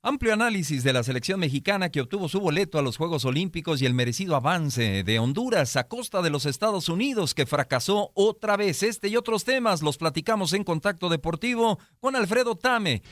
Amplio análisis de la selección mexicana que obtuvo su boleto a los Juegos Olímpicos y el merecido avance de Honduras a costa de los Estados Unidos que fracasó otra vez. Este y otros temas los platicamos en Contacto Deportivo con Alfredo Tame.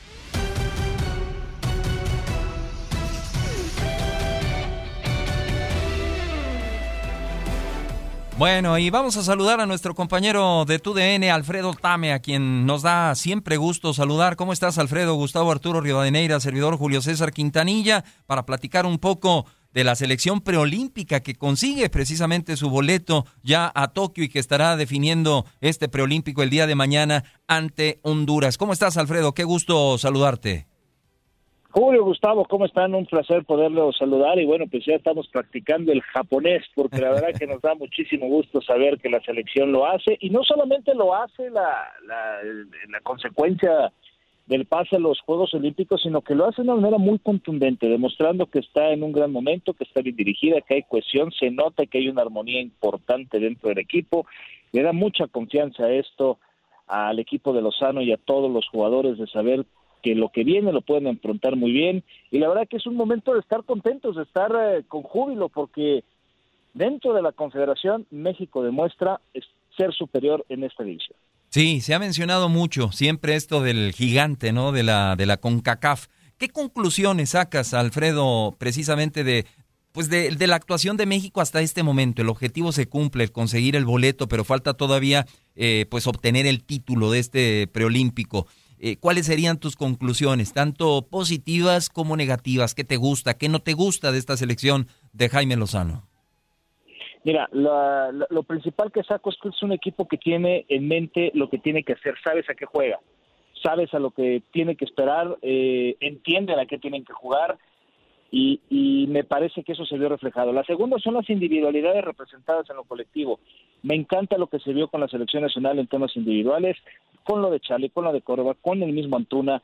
Bueno, y vamos a saludar a nuestro compañero de TUDN, Alfredo Tame, a quien nos da siempre gusto saludar. ¿Cómo estás, Alfredo? Gustavo Arturo Rivadeneira, servidor Julio César Quintanilla, para platicar un poco de la selección preolímpica que consigue precisamente su boleto ya a Tokio y que estará definiendo este preolímpico el día de mañana ante Honduras. ¿Cómo estás, Alfredo? Qué gusto saludarte. Julio, Gustavo, ¿cómo están? Un placer poderlos saludar y bueno, pues ya estamos practicando el japonés porque la verdad que nos da muchísimo gusto saber que la selección lo hace y no solamente lo hace la, la, consecuencia del pase a los Juegos Olímpicos, sino que lo hace de una manera muy contundente, demostrando que está en un gran momento, que está bien dirigida, que hay cohesión, se nota que hay una armonía importante dentro del equipo, le da mucha confianza esto al equipo de Lozano y a todos los jugadores de saber que lo que viene lo pueden enfrentar muy bien y la verdad que es un momento de estar contentos, de estar eh, con júbilo porque dentro de la Confederación México demuestra ser superior en esta división. Sí, se ha mencionado mucho siempre esto del gigante, ¿no? De la de la CONCACAF. ¿Qué conclusiones sacas, Alfredo, precisamente de pues de, de, la actuación de México hasta este momento. El objetivo se cumple, el conseguir el boleto, pero falta todavía eh, pues obtener el título de este preolímpico. Eh, ¿cuáles serían tus conclusiones, tanto positivas como negativas? ¿Qué te gusta, qué no te gusta de esta selección de Jaime Lozano? Mira, lo principal que saco es que es un equipo que tiene en mente lo que tiene que hacer, sabes a qué juega, sabes a lo que tiene que esperar, eh, entienden a qué tienen que jugar y, y me parece que eso se vio reflejado. La segunda son las individualidades representadas en lo colectivo. Me encanta lo que se vio con la selección nacional en temas individuales, con lo de Charlie, con lo de Córdoba, con el mismo Antuna.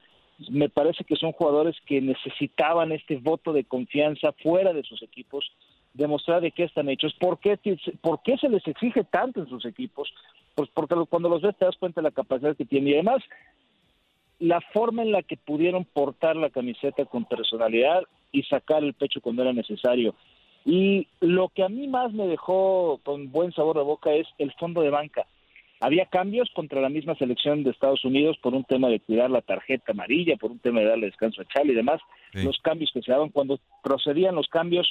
Me parece que son jugadores que necesitaban este voto de confianza fuera de sus equipos, demostrar de qué están hechos, por qué, por qué se les exige tanto en sus equipos, pues porque cuando los ves te das cuenta de la capacidad que tienen y además la forma en la que pudieron portar la camiseta con personalidad y sacar el pecho cuando era necesario. Y lo que a mí más me dejó con buen sabor de boca es el fondo de banca. Había cambios contra la misma selección de Estados Unidos por un tema de cuidar la tarjeta amarilla, por un tema de darle descanso a Charlie y demás. Los cambios que se daban, cuando procedían los cambios,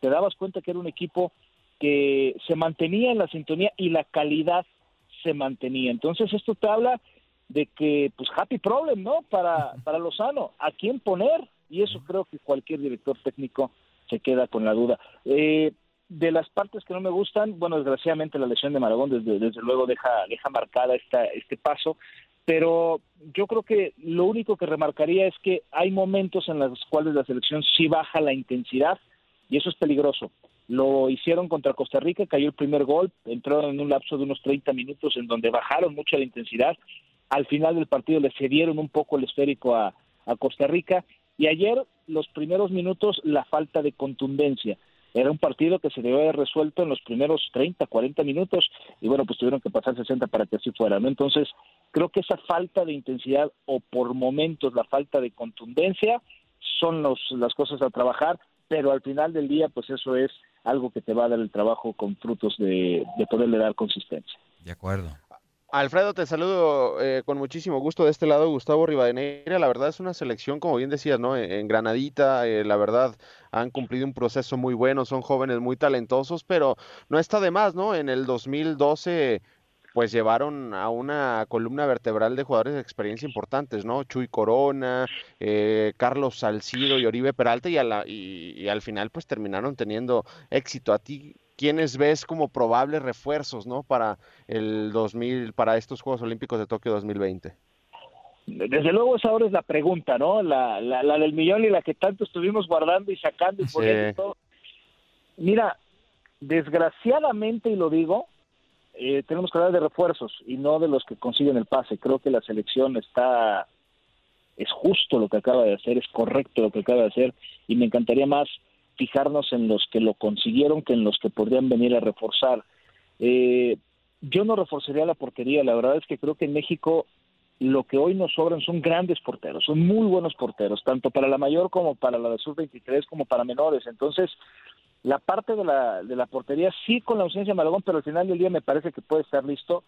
te dabas cuenta que era un equipo que se mantenía en la sintonía y la calidad se mantenía. Entonces esto te habla de que, pues, happy problem, ¿no? Para, para Lozano, ¿a quién poner? Y eso creo que cualquier director técnico se queda con la duda. Eh, de las partes que no me gustan, bueno, desgraciadamente la lesión de Maragón desde, desde luego deja, deja marcada esta, este paso, pero yo creo que lo único que remarcaría es que hay momentos en los cuales la selección sí baja la intensidad y eso es peligroso. Lo hicieron contra Costa Rica, cayó el primer gol, entraron en un lapso de unos 30 minutos en donde bajaron mucho la intensidad. Al final del partido le cedieron un poco el esférico a, a Costa Rica y ayer los primeros minutos la falta de contundencia era un partido que se debe haber resuelto en los primeros 30, 40 minutos y bueno, pues tuvieron que pasar 60 para que así fuera, ¿no? Entonces, creo que esa falta de intensidad o por momentos la falta de contundencia son los, las cosas a trabajar, pero al final del día, pues eso es algo que te va a dar el trabajo con frutos de, de poderle dar consistencia. De acuerdo. Alfredo, te saludo eh, con muchísimo gusto de este lado, Gustavo Rivadeneira. La verdad es una selección, como bien decías, ¿no? En Granadita, eh, la verdad, han cumplido un proceso muy bueno, son jóvenes muy talentosos, pero no está de más, ¿no? En el 2012 pues llevaron a una columna vertebral de jugadores de experiencia importantes, ¿no? Chuy Corona, eh, Carlos Salcido y Oribe Peralta y, y, al final pues terminaron teniendo éxito. ¿A ti quiénes ves como probables refuerzos, ¿no? Para el 2000, para estos Juegos Olímpicos de Tokio 2020. desde luego esa ahora es la pregunta, ¿no? La, la, del millón y la que tanto estuvimos guardando y sacando y poniendo todo. Mira, desgraciadamente, y lo digo, eh, tenemos que hablar de refuerzos y no de los que consiguen el pase. Creo que la selección está, es justo lo que acaba de hacer, es correcto lo que acaba de hacer y me encantaría más fijarnos en los que lo consiguieron que en los que podrían venir a reforzar. Eh, yo no reforzaría la portería, la verdad es que creo que en México lo que hoy nos sobran son grandes porteros, son muy buenos porteros, tanto para la mayor como para la de sub-23 como para menores. Entonces, la parte de la, de la portería sí con la ausencia de Malagón, pero al final del día me parece que puede estar listo.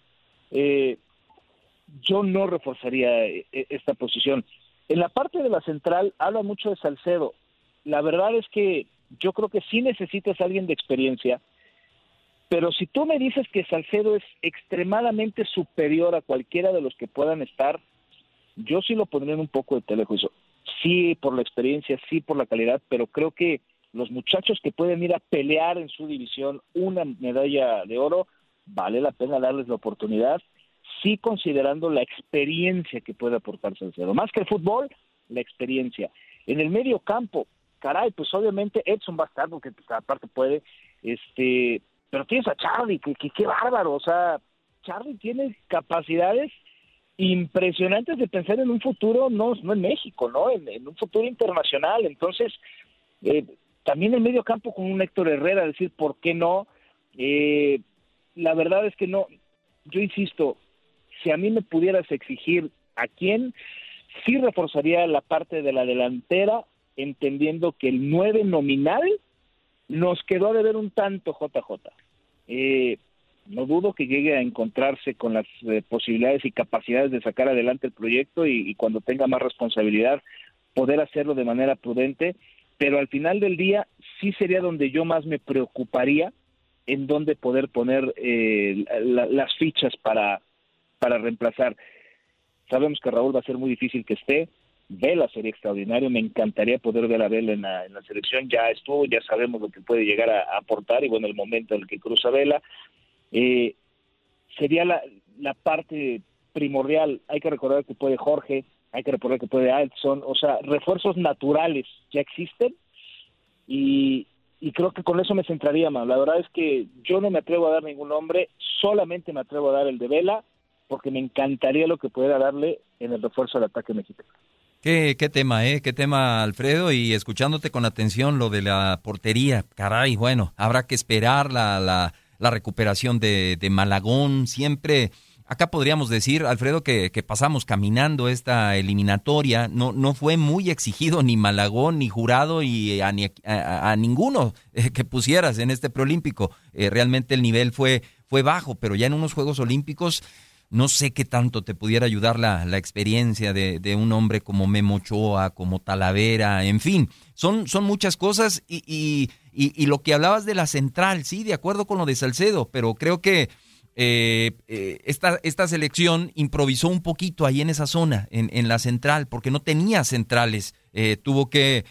Eh, yo no reforzaría eh, esta posición. En la parte de la central habla mucho de Salcedo. La verdad es que yo creo que sí necesitas a alguien de experiencia, pero si tú me dices que Salcedo es extremadamente superior a cualquiera de los que puedan estar, yo sí lo pondría en un poco de telejuicio. Sí por la experiencia, sí por la calidad, pero creo que los muchachos que pueden ir a pelear en su división una medalla de oro, vale la pena darles la oportunidad, sí considerando la experiencia que puede aportar Salcedo. Más que el fútbol, la experiencia. En el medio campo, caray, pues obviamente Edson va a estar porque pues, aparte puede, este, pero tienes a Charlie, que, qué bárbaro, o sea, Charlie tiene capacidades impresionantes de pensar en un futuro, no, no en México, ¿no? En, un futuro internacional. Entonces, eh, también el medio campo con un Héctor Herrera, decir, ¿por qué no? Eh, la verdad es que no, yo insisto, si a mí me pudieras exigir a quién, sí reforzaría la parte de la delantera entendiendo que el 9 nominal nos quedó de ver un tanto JJ. Eh, no dudo que llegue a encontrarse con las eh, posibilidades y capacidades de sacar adelante el proyecto y, cuando tenga más responsabilidad poder hacerlo de manera prudente, pero al final del día sí sería donde yo más me preocuparía en dónde poder poner eh, las fichas para, para reemplazar. Sabemos que Raúl va a ser muy difícil que esté, Vela sería extraordinario, me encantaría poder ver a Vela en la, en la selección, ya estuvo, ya sabemos lo que puede llegar a, aportar y bueno, el momento en el que cruza Vela, eh, sería la, la parte primordial, hay que recordar que puede Jorge, hay que recordar que puede Alson, o sea, refuerzos naturales ya existen y, y creo que con eso me centraría más. La verdad es que yo no me atrevo a dar ningún nombre, solamente me atrevo a dar el de Vela, porque me encantaría lo que pudiera darle en el refuerzo del ataque mexicano. Qué, tema, ¿eh? Qué tema, Alfredo. Y escuchándote con atención lo de la portería, caray, bueno, habrá que esperar la, la, la recuperación de, de, Malagón. Siempre, acá podríamos decir, Alfredo, que, que, pasamos caminando esta eliminatoria. No, no fue muy exigido ni Malagón, ni Jurado, y a, a, ninguno eh, que pusieras en este preolímpico. Eh, realmente el nivel fue, fue bajo, pero ya en unos Juegos Olímpicos no sé qué tanto te pudiera ayudar la, la experiencia de, de, un hombre como Memo Ochoa, como Talavera, en fin, son, son muchas cosas y, y, y, lo que hablabas de la central, sí, de acuerdo con lo de Salcedo, pero creo que eh, eh, esta, esta selección improvisó un poquito ahí en esa zona, en, en la central, porque no tenía centrales. Eh, tuvo que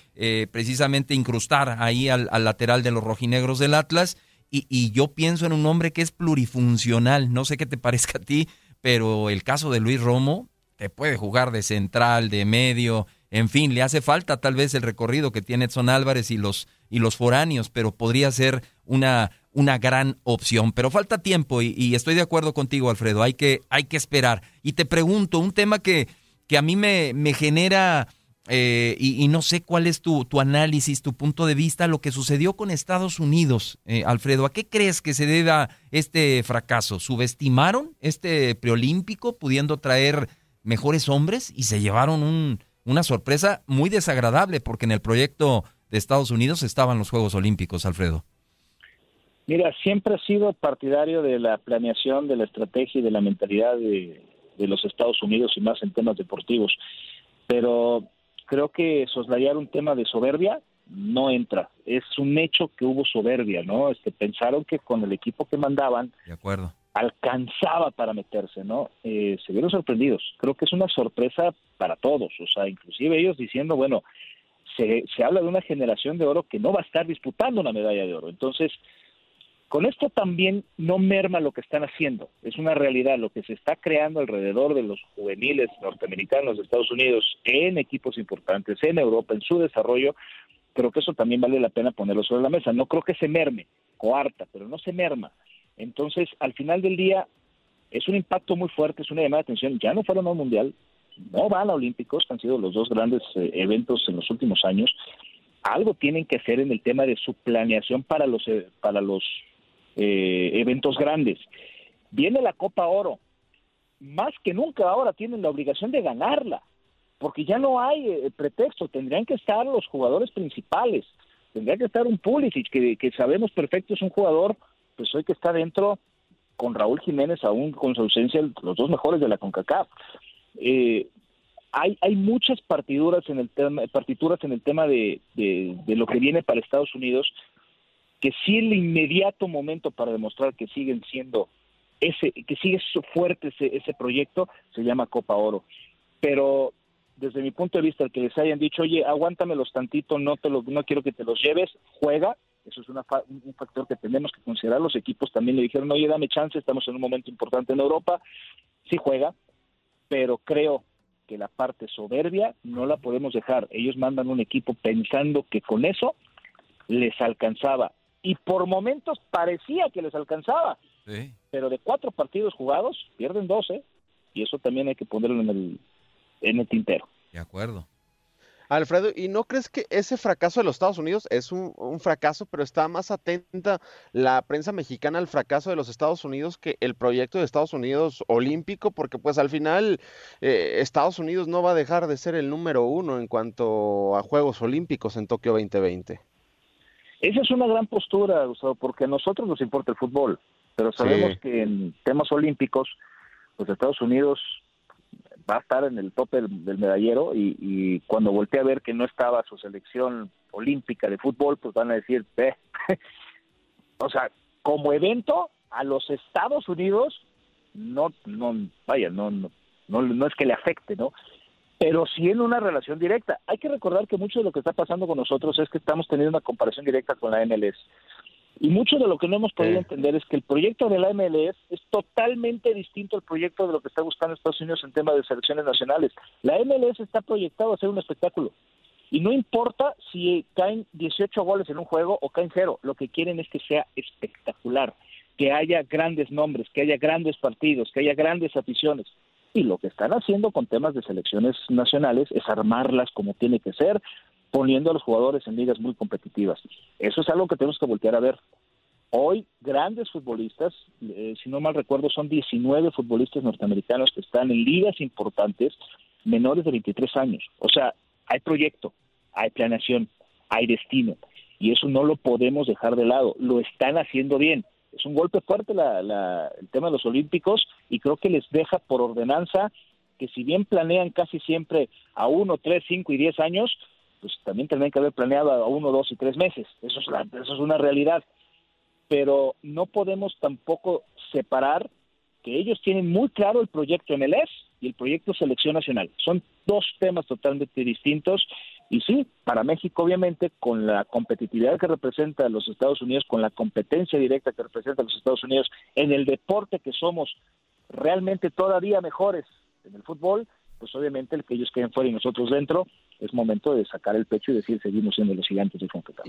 precisamente incrustar ahí al, al, lateral de los rojinegros del Atlas. Y, y, yo pienso en un hombre que es plurifuncional. No sé qué te parezca a ti, pero el caso de Luis Romo, que puede jugar de central, de medio, en fin, le hace falta tal vez el recorrido que tiene Edson Álvarez y los, y los foráneos, pero podría ser una, una gran opción. Pero falta tiempo y, estoy de acuerdo contigo, Alfredo, hay que, hay que esperar. Y te pregunto, un tema que, que a mí me, me genera eh, y, no sé cuál es tu, tu, análisis, tu punto de vista, lo que sucedió con Estados Unidos, eh, Alfredo. ¿A qué crees que se deba este fracaso? ¿Subestimaron este preolímpico pudiendo traer mejores hombres y se llevaron un, una sorpresa muy desagradable porque en el proyecto de Estados Unidos estaban los Juegos Olímpicos, Alfredo? Mira, siempre he sido partidario de la planeación, de la estrategia y de la mentalidad de, de los Estados Unidos y más en temas deportivos. Pero creo que soslayar un tema de soberbia no entra. Es un hecho que hubo soberbia, ¿no? Este, pensaron que con el equipo que mandaban de acuerdo. alcanzaba para meterse, ¿no? Eh, se vieron sorprendidos. Creo que es una sorpresa para todos, o sea, inclusive ellos diciendo, bueno, se, se habla de una generación de oro que no va a estar disputando una medalla de oro. Entonces, Con esto también no merma lo que están haciendo, es una realidad lo que se está creando alrededor de los juveniles norteamericanos de Estados Unidos en equipos importantes, en Europa, en su desarrollo, creo que eso también vale la pena ponerlo sobre la mesa. No creo que se merme, coarta, pero no se merma. Entonces, al final del día, es un impacto muy fuerte, es una llamada de atención. Ya no fueron a un mundial, no van a Olímpicos, han sido los dos grandes eh, eventos en los últimos años. Algo tienen que hacer en el tema de su planeación para los, eh, para los eh, eventos grandes. Viene la Copa Oro. Más que nunca ahora tienen la obligación de ganarla, porque ya no hay eh, pretexto. Tendrían que estar los jugadores principales. Tendría que estar un Pulisic, que, sabemos perfecto es un jugador, pues hoy que está dentro con Raúl Jiménez, aún con su ausencia, los dos mejores de la CONCACAF. Eh, hay, hay muchas partiduras en el tema, partituras en el tema de, de, lo que viene para Estados Unidos que sí el inmediato momento para demostrar que siguen siendo ese, que sigue fuerte ese, ese proyecto, se llama Copa Oro. Pero desde mi punto de vista, el que les hayan dicho, oye, aguántamelos tantito, no te lo, no quiero que te los lleves, juega, eso es un factor que tenemos que considerar. Los equipos también le dijeron, oye, dame chance, estamos en un momento importante en Europa, sí juega, pero creo que la parte soberbia no la podemos dejar. Ellos mandan un equipo pensando que con eso les alcanzaba y por momentos parecía que les alcanzaba. Sí. Pero de cuatro partidos jugados, pierden 12 y eso también hay que ponerlo en el, en el tintero. De acuerdo. Alfredo, ¿y no crees que ese fracaso de los Estados Unidos es un, un, fracaso, pero está más atenta la prensa mexicana al fracaso de los Estados Unidos que el proyecto de Estados Unidos olímpico? Porque pues al final eh, Estados Unidos no va a dejar de ser el número uno en cuanto a Juegos Olímpicos en Tokio 2020. Esa es una gran postura, Gustavo, porque a nosotros nos importa el fútbol, pero sabemos sí. que en temas olímpicos, pues Estados Unidos va a estar en el tope del, del medallero y, y, cuando volteé a ver que no estaba su selección olímpica de fútbol, pues van a decir, eh. o sea, como evento a los Estados Unidos, no, no, vaya, no, no, no, no es que le afecte, ¿no? Pero sí en una relación directa. Hay que recordar que mucho de lo que está pasando con nosotros es que estamos teniendo una comparación directa con la MLS. Y mucho de lo que no hemos podido entender es que el proyecto de la MLS es totalmente distinto al proyecto de lo que está buscando Estados Unidos en tema de selecciones nacionales. La MLS está proyectado a ser un espectáculo. Y no importa si caen 18 goles en un juego o caen cero, lo que quieren es que sea espectacular, que haya grandes nombres, que haya grandes partidos, que haya grandes aficiones. Y lo que están haciendo con temas de selecciones nacionales es armarlas como tiene que ser, poniendo a los jugadores en ligas muy competitivas. Eso es algo que tenemos que voltear a ver. Hoy, grandes futbolistas, eh, si no mal recuerdo, son 19 futbolistas norteamericanos que están en ligas importantes menores de 23 años. O sea, hay proyecto, hay planeación, hay destino. Y eso no lo podemos dejar de lado. Lo están haciendo bien es un golpe fuerte la, la, el tema de los olímpicos y creo que les deja por ordenanza que si bien planean casi siempre a uno, tres, cinco y diez años, pues también tendrían que haber planeado a uno, dos y tres meses. Eso es, la, eso es una realidad. Pero no podemos tampoco separar que ellos tienen muy claro el proyecto MLS y el proyecto Selección Nacional. Son dos temas totalmente distintos y sí, para México obviamente con la competitividad que representa los Estados Unidos, con la competencia directa que representa los Estados Unidos en el deporte que somos realmente todavía mejores en el fútbol, pues obviamente el que ellos queden fuera y nosotros dentro, es momento de sacar el pecho y decir seguimos siendo los gigantes de CONCACAF.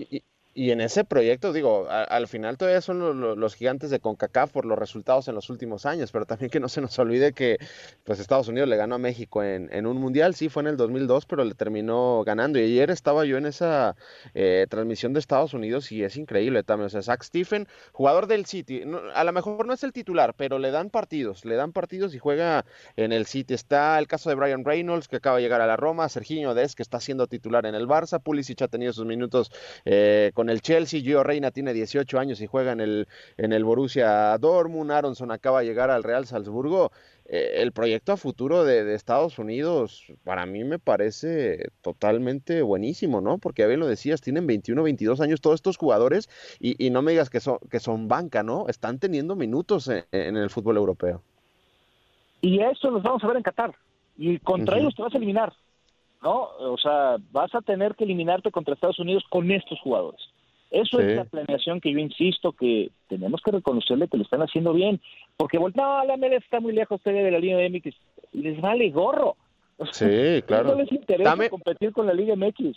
Y, en ese proyecto, digo, al final todavía son los, gigantes de CONCACAF por los resultados en los últimos años, pero también que no se nos olvide que pues Estados Unidos le ganó a México en, en un mundial, sí fue en el 2002, pero le terminó ganando. Y ayer estaba yo en esa eh, transmisión de Estados Unidos y es increíble también. O sea, Zach Stephen, jugador del City, a lo mejor no es el titular, pero le dan partidos, le dan partidos y juega en el City. Está el caso de Brian Reynolds, que acaba de llegar a la Roma, Serginho Des, que está siendo titular en el Barça, Pulisic ha tenido sus minutos eh, con el Chelsea, Gio Reina tiene 18 años y juega en el, en el Borussia Dortmund, Aronson acaba de llegar al Real Salzburgo. Eh, el proyecto a futuro de, de, Estados Unidos para mí me parece totalmente buenísimo, ¿no? Porque ya bien lo decías, tienen 21, 22 años todos estos jugadores y, y no me digas que son, que son banca, ¿no? Están teniendo minutos en, en el fútbol europeo. Y eso los vamos a ver en Qatar. Y contra uh -huh. ellos te vas a eliminar. ¿no? O sea, vas a tener que eliminarte contra Estados Unidos con estos jugadores. Eso es la planeación que yo insisto que tenemos que reconocerle que lo están haciendo bien. Porque, no, la MLS está muy lejos de la Liga MX. Les vale gorro. Sí, claro. No les interesa competir con la Liga MX.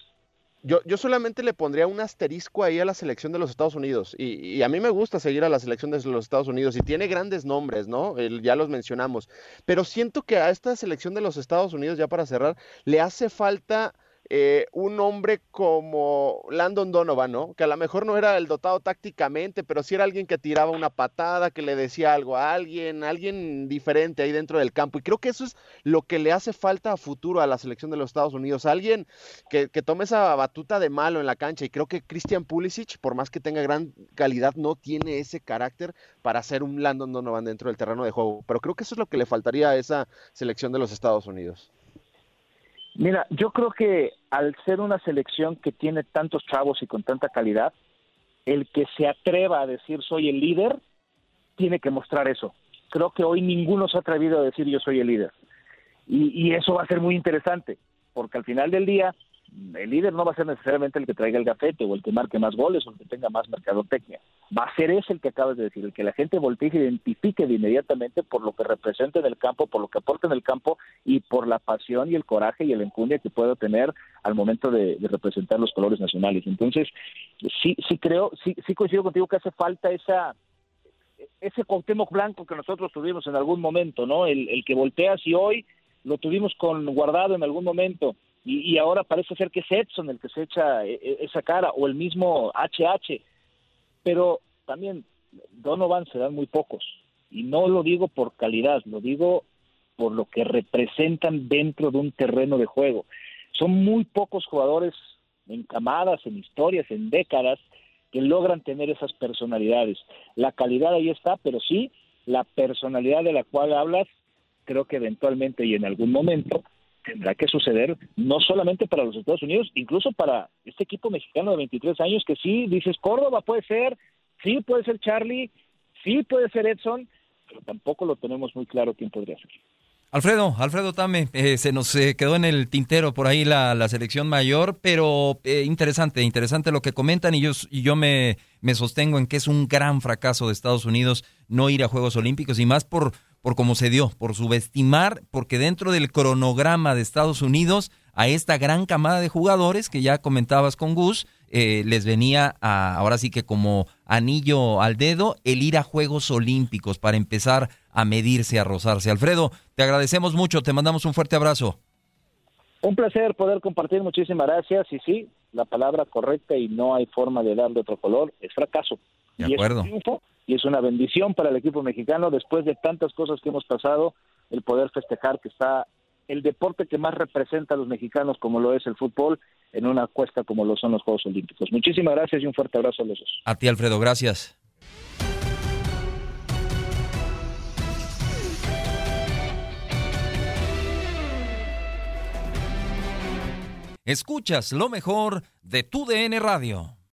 Yo, yo solamente le pondría un asterisco ahí a la selección de los Estados Unidos. Y, a mí me gusta seguir a la selección de los Estados Unidos. Y tiene grandes nombres, ¿no? ya los mencionamos. Pero siento que a esta selección de los Estados Unidos, ya para cerrar, le hace falta eh, un hombre como Landon Donovan, ¿no? Que a lo mejor no era el dotado tácticamente, pero sí era alguien que tiraba una patada, que le decía algo a alguien, alguien diferente ahí dentro del campo. Y creo que eso es lo que le hace falta a futuro a la selección de los Estados Unidos. Alguien que, que tome esa batuta de malo en la cancha. Y creo que Christian Pulisic, por más que tenga gran calidad, no tiene ese carácter para ser un Landon Donovan dentro del terreno de juego. Pero creo que eso es lo que le faltaría a esa selección de los Estados Unidos. Mira, yo creo que al ser una selección que tiene tantos chavos y con tanta calidad, el que se atreva a decir soy el líder, tiene que mostrar eso. Creo que hoy ninguno se ha atrevido a decir yo soy el líder. Y, y eso va a ser muy interesante, porque al final del día el líder no va a ser necesariamente el que traiga el gafete o el que marque más goles o el que tenga más mercadotecnia. Va a ser ese el que acabas de decir, el que la gente voltee y identifique de inmediatamente por lo que representa en el campo, por lo que aporta en el campo y por la pasión y el coraje y el encunia que pueda tener al momento de, representar los colores nacionales. Entonces, sí, sí creo, sí, sí coincido contigo que hace falta esa ese Cuauhtémoc blanco que nosotros tuvimos en algún momento, ¿no? El, el que volteas y hoy lo tuvimos con guardado en algún momento y, ahora parece ser que es Edson el que se echa e, e, esa cara, o el mismo HH, pero también Donovan se dan muy pocos, y no lo digo por calidad, lo digo por lo que representan dentro de un terreno de juego. Son muy pocos jugadores en camadas, en historias, en décadas, que logran tener esas personalidades. La calidad ahí está, pero sí, la personalidad de la cual hablas, creo que eventualmente y en algún momento tendrá que suceder no solamente para los Estados Unidos, incluso para este equipo mexicano de 23 años que sí, dices Córdoba puede ser, sí puede ser Charlie, sí puede ser Edson, pero tampoco lo tenemos muy claro quién podría ser. Alfredo, Alfredo Tame, eh, se nos eh, quedó en el tintero por ahí la, selección mayor, pero eh, interesante, interesante lo que comentan y yo, y yo me, me sostengo en que es un gran fracaso de Estados Unidos no ir a Juegos Olímpicos y más por, por cómo se dio, por subestimar, porque dentro del cronograma de Estados Unidos a esta gran camada de jugadores que ya comentabas con Gus, eh, les venía a, ahora sí que como anillo al dedo el ir a Juegos Olímpicos para empezar a medirse, a rozarse. Alfredo, te agradecemos mucho, te mandamos un fuerte abrazo. Un placer poder compartir, muchísimas gracias. Y sí, la palabra correcta y no hay forma de darle otro color es fracaso. De acuerdo y es una bendición para el equipo mexicano después de tantas cosas que hemos pasado, el poder festejar que está el deporte que más representa a los mexicanos como lo es el fútbol en una cuesta como lo son los Juegos Olímpicos. Muchísimas gracias y un fuerte abrazo a los dos. A ti Alfredo, gracias. Escuchas lo mejor de tu DN Radio.